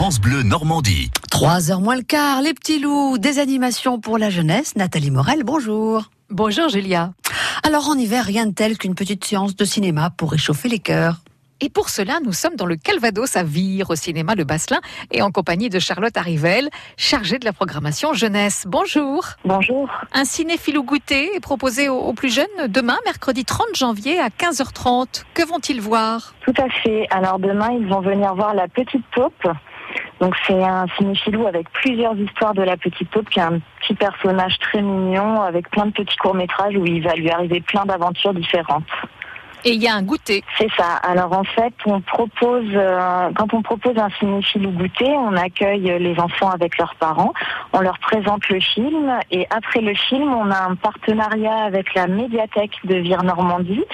France Bleu Normandie. 3 heures moins le quart, les petits loups, des animations pour la jeunesse. Nathalie Morel, bonjour. Bonjour Julia. Alors en hiver, rien de tel qu'une petite séance de cinéma pour réchauffer les cœurs. Et pour cela, nous sommes dans le Calvados à Vire, au cinéma Le Basselin, et en compagnie de Charlotte Arrivel, chargée de la programmation jeunesse. Bonjour. Bonjour. Un cinéphile ou goûter est proposé aux, plus jeunes demain, mercredi 30 janvier à 15h30. Que vont-ils voir? Tout à fait. Alors demain, ils vont venir voir La Petite Taupe. Donc c'est un cinéphilou avec plusieurs histoires de la petite taupe qui est un petit personnage très mignon avec plein de petits courts-métrages où il va lui arriver plein d'aventures différentes. Et il y a un goûter. C'est ça. Alors en fait, on propose euh, quand on propose un cinéphile ou goûter, on accueille les enfants avec leurs parents, on leur présente le film et après le film, on a un partenariat avec la médiathèque de Vire Normandie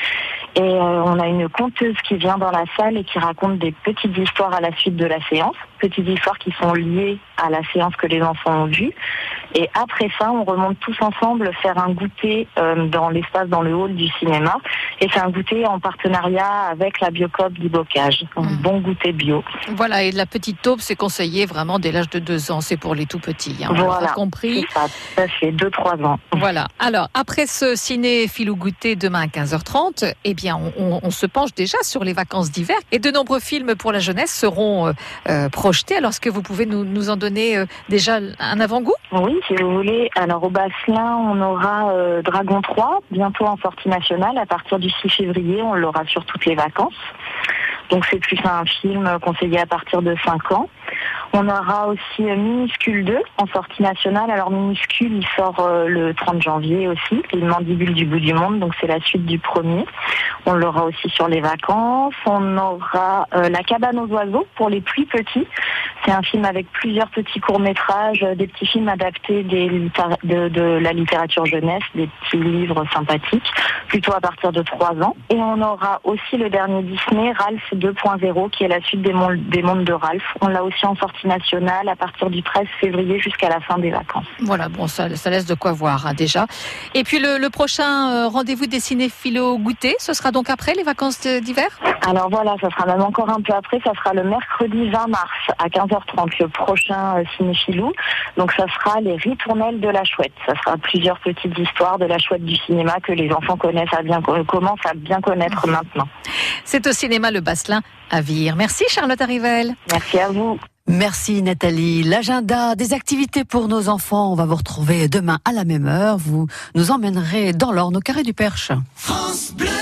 et euh, on a une conteuse qui vient dans la salle et qui raconte des petites histoires à la suite de la séance, petites histoires qui sont liées à la séance que les enfants ont vue. Et après ça, on remonte tous ensemble faire un goûter euh, dans l'espace, dans le hall du cinéma. Et c'est un goûter en partenariat avec la Biocop du Bocage. Un Mmh. bon goûter bio. Voilà, et la petite taupe, c'est conseillé vraiment dès l'âge de 2 ans. C'est pour les tout petits. Hein, on Voilà. a compris. Ça, ça fait 2-3 ans. Voilà. Alors, après ce ciné fil ou goûter demain à 15h30, eh bien, on, on- on se penche déjà sur les vacances d'hiver et de nombreux films pour la jeunesse seront euh, euh, projetés. Alors, est-ce que vous pouvez nous, nous en donner euh, déjà un avant-goût? Oui, si vous voulez. Alors au Basselin, on aura Dragon 3, bientôt en sortie nationale. À partir du 6 février, on l'aura sur toutes les vacances. Donc c'est plus un film conseillé à partir de 5 ans. On aura aussi Minuscule 2 en sortie nationale. Alors Minuscule, il sort euh, le 30 janvier aussi. Une mandibule du bout du monde, donc c'est la suite du premier. On l'aura aussi sur les vacances. On aura euh, La cabane aux oiseaux pour les plus petits. C'est un film avec plusieurs petits courts-métrages, euh, des petits films adaptés de, la littérature jeunesse, des petits livres sympathiques, plutôt à partir de 3 ans. Et on aura aussi le dernier Disney, Ralph 2.0, qui est la suite des, mondes- des mondes de Ralph. On l'a aussi en sortie nationale à partir du 13 février jusqu'à la fin des vacances. Voilà, bon, ça, laisse de quoi voir hein, déjà. Et puis le, prochain euh, rendez-vous des cinéphilos goûter, ce sera donc après les vacances d'hiver? Alors voilà, ça sera même encore un peu après, ça sera le mercredi 20 mars à 15h30, le prochain euh, cinéphilou. Donc ça sera les ritournelles de la chouette. Ça sera plusieurs petites histoires de la chouette du cinéma que les enfants connaissent à bien, commencent à bien connaître maintenant. C'est au cinéma Le Basselin à Vire. Merci Charlotte Arrivel. Merci à vous. Merci Nathalie. L'agenda des activités pour nos enfants, on va vous retrouver demain à la même heure. Vous nous emmènerez dans l'Orne au Carré du Perche. France Bleu.